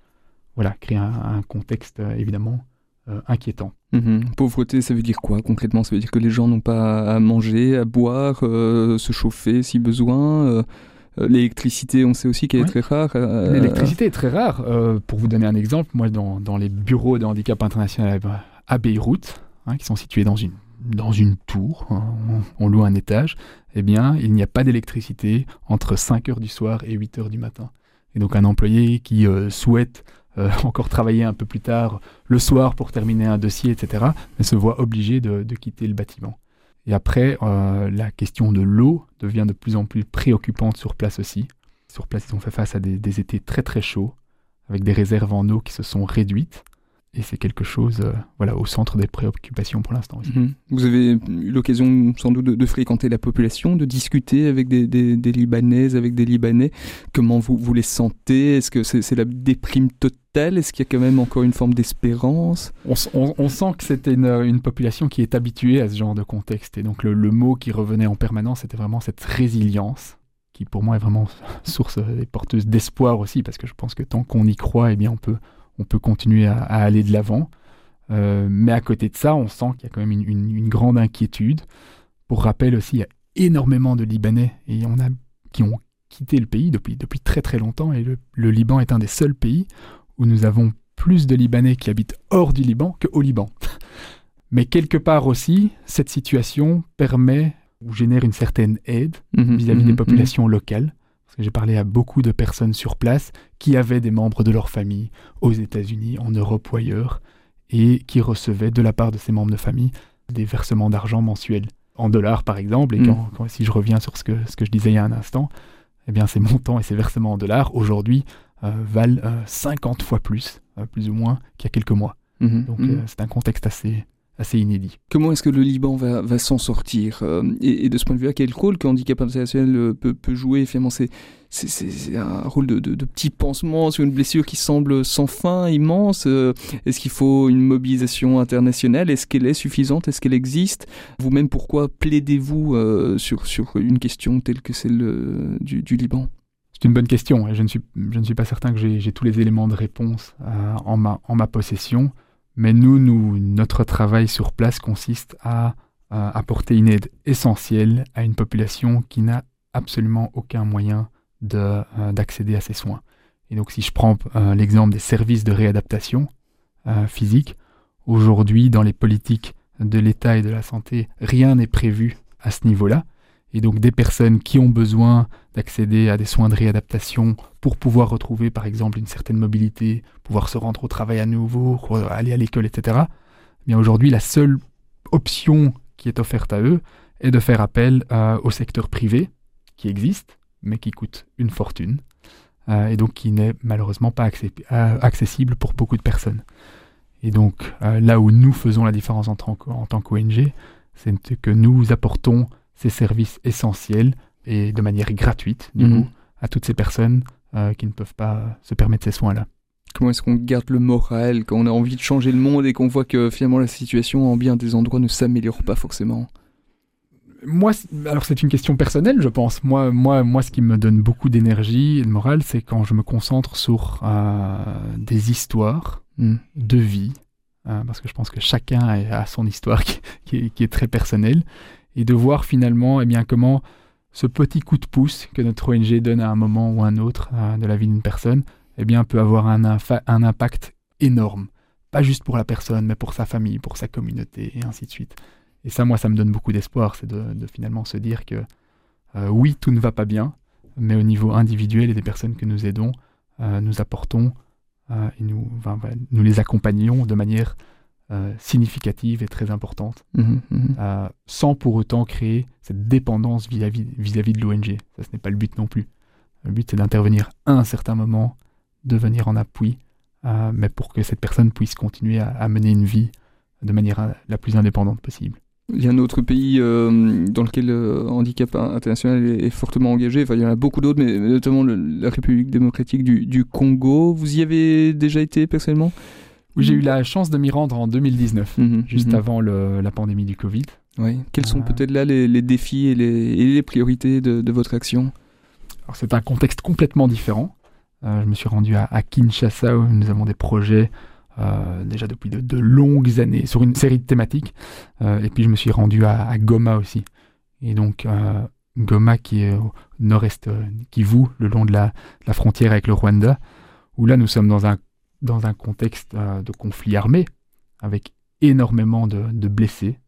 voilà, crée un, un contexte évidemment euh, inquiétant. Mhm. Pauvreté, ça veut dire quoi concrètement? Ça veut dire que les gens n'ont pas à manger, à boire, euh, se chauffer si besoin. euh, L'électricité, on sait aussi qu'elle est très rare. euh, L'électricité est très rare. Euh, pour vous donner un exemple, moi, dans, dans les bureaux de handicap international à- Beyrouth, hein, qui sont situés dans une, dans une tour, hein, on, on loue un étage, eh bien, il n'y a pas d'électricité entre 5 heures du soir et 8 heures du matin. Et donc, un employé qui euh, souhaite euh, *laughs* encore travailler un peu plus tard le soir pour terminer un dossier, etc., mais se voit obligé de, de quitter le bâtiment. Et après, euh, la question de l'eau devient de plus en plus préoccupante sur place aussi. Sur place, ils ont fait face à des, des étés très très chauds, avec des réserves en eau qui se sont réduites. Et c'est quelque chose euh, voilà, au centre des préoccupations pour l'instant. Mhm. Vous avez eu l'occasion sans doute de, de fréquenter la population, de discuter avec des, des- des Libanaises, avec des Libanais. Comment vous, vous les sentez? Est-ce que c'est la déprime totale? Est-ce qu'il y a quand même encore une forme d'espérance? On, s- on- on sent que c'était une, une population qui est habituée à ce genre de contexte. Et donc le, le mot qui revenait en permanence, c'était vraiment cette résilience, qui pour moi est vraiment *laughs* source et porteuse d'espoir aussi, parce que je pense que tant qu'on y croit, eh bien on peut, on peut continuer à, à aller de l'avant. Euh, mais à côté de ça, on sent qu'il y a quand même une, une- une grande inquiétude. Pour rappel aussi, il y a énormément de Libanais et on a, qui ont quitté le pays depuis, depuis très très longtemps. Et le, le Liban est un des seuls pays où nous avons plus de Libanais qui habitent hors du Liban qu'au Liban. *laughs* Mais quelque part aussi, cette situation permet ou génère une certaine aide Mhm, vis-à-vis mhm, des mhm. populations locales. J'ai parlé à beaucoup de personnes sur place qui avaient des membres de leur famille aux États-Unis, en Europe ou ailleurs, et qui recevaient de la part de ces membres de famille des versements d'argent mensuels, en dollars par exemple. Et Mm. quand, quand- si je reviens sur ce que, ce que je disais il y a un instant, eh bien ces montants et ces versements en dollars aujourd'hui euh, valent euh, 50 fois plus, euh, plus ou moins, qu'il y a quelques mois. Mhm, Donc euh, c'est un contexte assez, assez inédit. Comment est-ce que le Liban va, va s'en sortir euh, et, et de ce point de vue-là, quel rôle que Handicap International euh, peut, peut jouer Finalement, c'est, un rôle de, de, de petit pansement sur une blessure qui semble sans fin, immense. Euh, est-ce qu'il faut une mobilisation internationale Est-ce qu'elle est suffisante Est-ce qu'elle existe? Vous-même, pourquoi plaidez-vous sur, sur une question telle que celle du, du Liban? C'est une bonne question et je ne suis, je ne suis pas certain que j'ai j'ai tous les éléments de réponse euh, en, ma, en ma possession. Mais nous, notre travail sur place consiste à, apporter une aide essentielle à une population qui n'a absolument aucun moyen euh, d'accéder à ces soins. Et donc si je prends euh, l'exemple des services de réadaptation euh, physique, aujourd'hui dans les politiques de l'État et de la santé, rien n'est prévu à ce niveau-là. Et donc des personnes qui ont besoin d'accéder à des soins de réadaptation pour pouvoir retrouver par exemple une certaine mobilité, pouvoir se rendre au travail à nouveau, aller à l'école, etc. Eh aujourd'hui, la seule option qui est offerte à eux est de faire appel euh, au secteur privé, qui existe, mais qui coûte une fortune, euh, et donc qui n'est malheureusement pas euh, accessible pour beaucoup de personnes. Et donc là où nous faisons la différence en tant qu'ONG, c'est que nous apportons ces services essentiels et de manière gratuite, du Mhm. coup, à toutes ces personnes euh, qui ne peuvent pas se permettre ces soins-là. Comment est-ce qu'on garde le moral quand on a envie de changer le monde et qu'on voit que finalement la situation en bien des endroits ne s'améliore pas forcément? Moi, alors c'est une question personnelle, je pense. Moi, moi, moi, ce qui me donne beaucoup d'énergie et de morale, c'est quand je me concentre sur euh, des histoires Hmm. de vie, euh, parce que je pense que chacun a son histoire *laughs* qui, qui est, qui est très personnelle, et de voir finalement, eh bien, comment ce petit coup de pouce que notre ONG donne à un moment ou un autre de la vie d'une personne, eh bien, peut avoir un, impact énorme. Pas juste pour la personne, mais pour sa famille, pour sa communauté, et ainsi de suite. Et ça, moi, ça me donne beaucoup d'espoir, c'est de, finalement se dire que euh, oui, tout ne va pas bien, mais au niveau individuel et des personnes que nous aidons, euh, nous apportons euh, et nous les accompagnons de manière euh, significative et très importante, Mhm, mhm. euh, sans pour autant créer cette dépendance vis-à-vis vis-à-vis de l'ONG. Ça, ce n'est pas le but non plus. Le but, c'est d'intervenir à un certain moment, de venir en appui, euh, mais pour que cette personne puisse continuer à, à mener une vie de manière la plus indépendante possible. Il y a un autre pays euh, dans lequel le handicap international est, est fortement engagé. Enfin, il y en a beaucoup d'autres, mais notamment le- la République démocratique du, du Congo. Vous y avez déjà été personnellement? Oui, j'ai eu la chance de m'y rendre en 2019, Mhm, juste mhm. avant le- la pandémie du Covid. Oui. Quels sont Ah. peut-être là les, les défis et les, et les priorités de, de votre action Alors c'est un contexte complètement différent. Euh, je me suis rendu à, à Kinshasa où nous avons des projets euh, déjà depuis de, de longues années sur une série de thématiques. Euh, et puis je me suis rendu à, à Goma aussi. Et donc euh, Goma qui est au nord-est euh, Kivu, le long de la, la frontière avec le Rwanda, où là nous sommes dans un, dans un contexte euh, de conflit armé avec énormément de, de blessés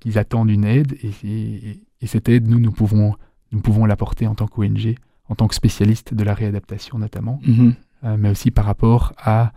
qui attendent une aide et, et- et cette aide nous nous pouvons nous pouvons l'apporter en tant qu'ONG en tant que spécialiste de la réadaptation notamment, Mhm. euh, mais aussi par rapport à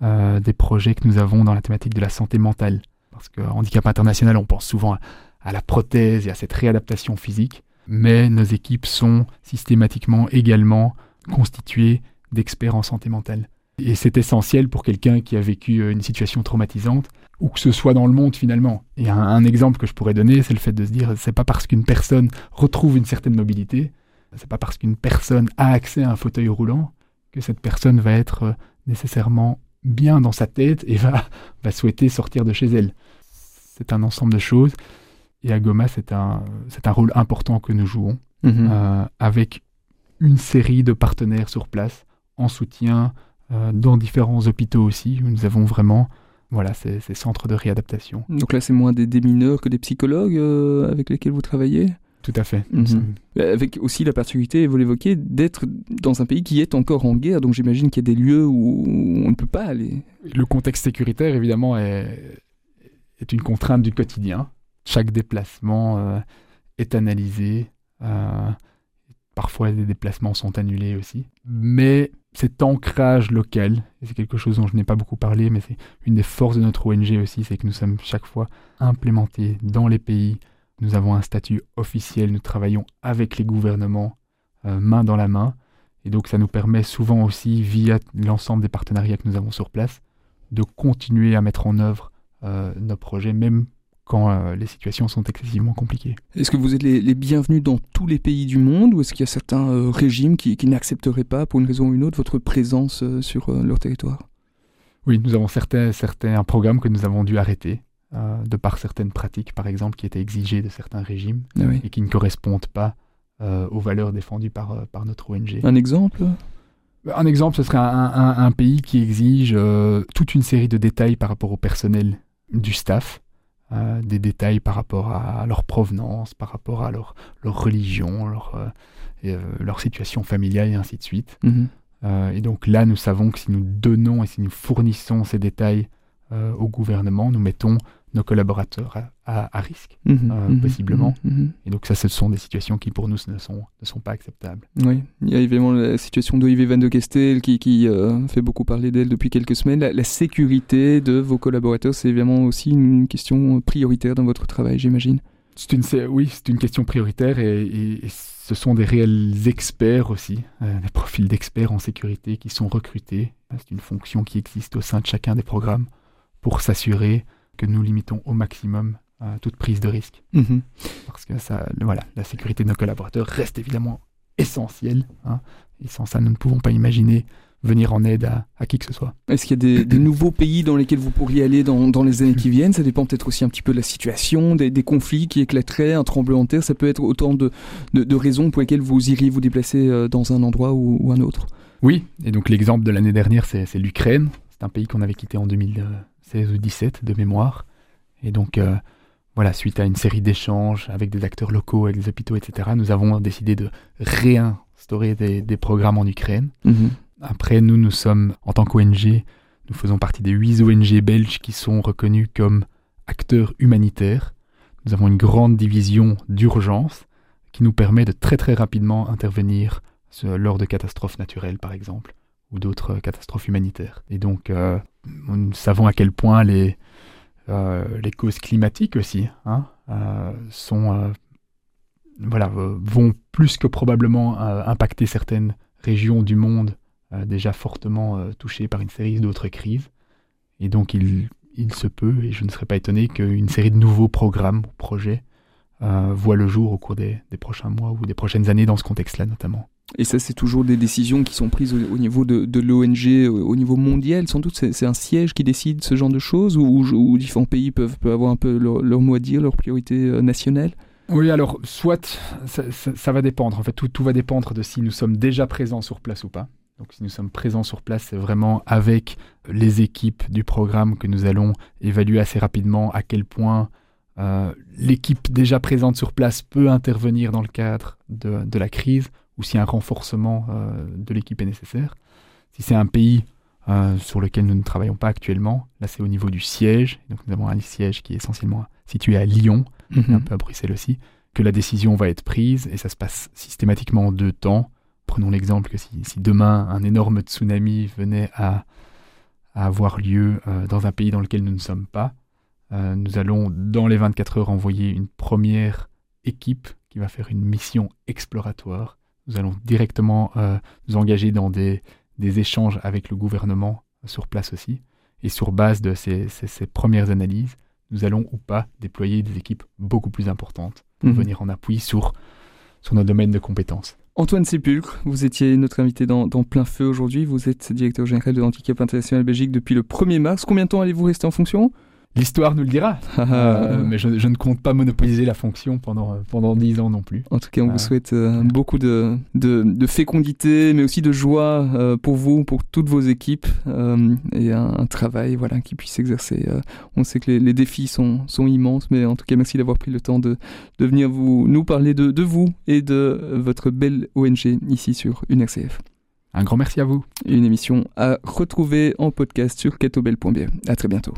euh, des projets que nous avons dans la thématique de la santé mentale. Parce que handicap international, on pense souvent à, à la prothèse et à cette réadaptation physique, mais nos équipes sont systématiquement également constituées d'experts en santé mentale. Et c'est essentiel pour quelqu'un qui a vécu euh, une situation traumatisante, ou que ce soit dans le monde finalement. Et un, un exemple que je pourrais donner, c'est le fait de se dire, c'est pas parce qu'une personne retrouve une certaine mobilité, c'est pas parce qu'une personne a accès à un fauteuil roulant que cette personne va être euh, nécessairement bien dans sa tête et va, *laughs* va souhaiter sortir de chez elle. C'est un ensemble de choses. Et à Goma, c'est un, un rôle important que nous jouons Mhm. euh, avec une série de partenaires sur place, en soutien, dans différents hôpitaux aussi, où nous avons vraiment voilà, ces, ces centres de réadaptation. Donc là, c'est moins des, des mineurs que des psychologues euh, avec lesquels vous travaillez? Tout à fait. Mhm. Euh, Avec aussi la particularité, vous l'évoquez, d'être dans un pays qui est encore en guerre. Donc j'imagine qu'il y a des lieux où on ne peut pas aller. Le contexte sécuritaire, évidemment, est, est une contrainte du quotidien. Chaque déplacement euh, est analysé. euh, parfois, des déplacements sont annulés aussi. Mais cet ancrage local, c'est quelque chose dont je n'ai pas beaucoup parlé, mais c'est une des forces de notre ONG aussi, c'est que nous sommes chaque fois implémentés dans les pays. Nous avons un statut officiel, nous travaillons avec les gouvernements, euh, main dans la main. Et donc, ça nous permet souvent aussi, via l'ensemble des partenariats que nous avons sur place, de continuer à mettre en œuvre euh, nos projets, même quand euh, les situations sont excessivement compliquées. Est-ce que vous êtes les, les bienvenus dans tous les pays du monde ou est-ce qu'il y a certains euh, régimes qui, qui n'accepteraient pas, pour une raison ou une autre, votre présence euh, sur leur territoire? Oui, nous avons certains, certains programmes que nous avons dû arrêter, de par certaines pratiques, par exemple, qui étaient exigées de certains régimes Ah oui. et qui ne correspondent pas aux valeurs défendues par, par notre ONG. Un exemple? Un exemple, ce serait un, un- un pays qui exige euh, toute une série de détails par rapport au personnel du staff, euh, des détails par rapport à leur provenance, par rapport à leur, leur religion, leur, euh, euh, leur situation familiale et ainsi de suite. Mhm. Et donc là, nous savons que si nous donnons et si nous fournissons ces détails au gouvernement, nous mettons nos collaborateurs à, à- à risque. Mhm, Euh, mhm, possiblement. mhm, mhm. Et donc ça, ce sont des situations qui pour nous ne sont, ne sont pas acceptables. Oui, il y a évidemment la situation d'Olivier Van de Kestel qui, qui euh, fait beaucoup parler d'elle depuis quelques semaines. La, la sécurité de vos collaborateurs, c'est évidemment aussi une question prioritaire dans votre travail, j'imagine. C'est une, oui, c'est une question prioritaire et, et- et ce sont des réels experts aussi, euh, des profils d'experts en sécurité qui sont recrutés. C'est une fonction qui existe au sein de chacun des programmes pour s'assurer que nous limitons au maximum euh, toute prise de risque. Mhm. Parce que ça, voilà, la sécurité de nos collaborateurs reste évidemment essentielle. hein. et sans ça, nous ne pouvons pas imaginer venir en aide à, à qui que ce soit. Est-ce qu'il y a des, des nouveaux pays dans lesquels vous pourriez aller dans, dans les années qui viennent? Ça dépend peut-être aussi un petit peu de la situation, des, des conflits qui éclateraient, un tremblement de terre. Ça peut être autant de, de, de raisons pour lesquelles vous iriez vous déplacer euh, dans un endroit ou, ou un autre. Oui, et donc l'exemple de l'année dernière, c'est l'Ukraine. C'est un pays qu'on avait quitté en 2016 ou 2017 de mémoire. Et donc, euh, voilà, suite à une série d'échanges avec des acteurs locaux, avec des hôpitaux, etc., nous avons décidé de réinstaurer des, des programmes en Ukraine. Après, nous, nous sommes, en tant qu'ONG, nous faisons partie des huit ONG belges qui sont reconnus comme acteurs humanitaires. Nous avons une grande division d'urgence qui nous permet de très très rapidement intervenir lors de catastrophes naturelles, par exemple, ou d'autres euh, catastrophes humanitaires. Et donc, euh, nous savons à quel point les, euh, les causes climatiques aussi hein, euh, sont, euh, voilà, vont plus que probablement impacter certaines régions du monde déjà fortement touchées par une série d'autres crises. Et donc, il, il se peut, et je ne serais pas étonné, qu'une série de nouveaux programmes ou projets voient le jour au cours des, des prochains mois ou des prochaines années dans ce contexte-là notamment. Et ça, c'est toujours des décisions qui sont prises au, au niveau de, l'ONG, au, au niveau mondial. Sans doute, c'est un siège qui décide ce genre de choses, ou différents pays peuvent, avoir un peu leur, mot à dire, leurs priorités euh, nationales. Oui, alors, soit ça, va dépendre. En fait, tout, va dépendre de si nous sommes déjà présents sur place ou pas. Donc, si nous sommes présents sur place, c'est vraiment avec les équipes du programme que nous allons évaluer assez rapidement à quel point euh, l'équipe déjà présente sur place peut intervenir dans le cadre de la crise ou si un renforcement euh, de l'équipe est nécessaire. Si c'est un pays euh, sur lequel nous ne travaillons pas actuellement, là c'est au niveau du siège. Donc nous avons un siège qui est essentiellement situé à Lyon, et un peu à Bruxelles aussi, que la décision va être prise et ça se passe systématiquement en deux temps. Prenons l'exemple que si, si demain un énorme tsunami venait à, à avoir lieu euh, dans un pays dans lequel nous ne sommes pas, euh, nous allons dans les 24 heures envoyer une première équipe qui va faire une mission exploratoire. Nous allons directement euh, nous engager dans des, des échanges avec le gouvernement sur place aussi. Et sur base de ces, ces- ces premières analyses, nous allons ou pas déployer des équipes beaucoup plus importantes pour Mhm. venir en appui sur, sur nos domaines de compétences. Antoine Sépulcre, vous étiez notre invité dans, dans Plein Feu aujourd'hui. Vous êtes directeur général de l'Handicap International Belgique depuis le 1er mars. Combien de temps allez-vous rester en fonction? L'histoire nous le dira, *laughs* Euh, mais je, je ne compte pas monopoliser la fonction pendant, euh, pendant 10 ans non plus. En tout cas, on vous souhaite euh, beaucoup de, de, de fécondité, mais aussi de joie pour vous, pour toutes vos équipes, et un, un travail voilà, qui puisse s'exercer. on sait que les, les défis sont, sont immenses, mais en tout cas, merci d'avoir pris le temps de, de venir vous, nous parler de, de vous et de votre belle ONG ici sur UNRCF. Un grand merci à vous. Une émission à retrouver en podcast sur catobel.be. À très bientôt.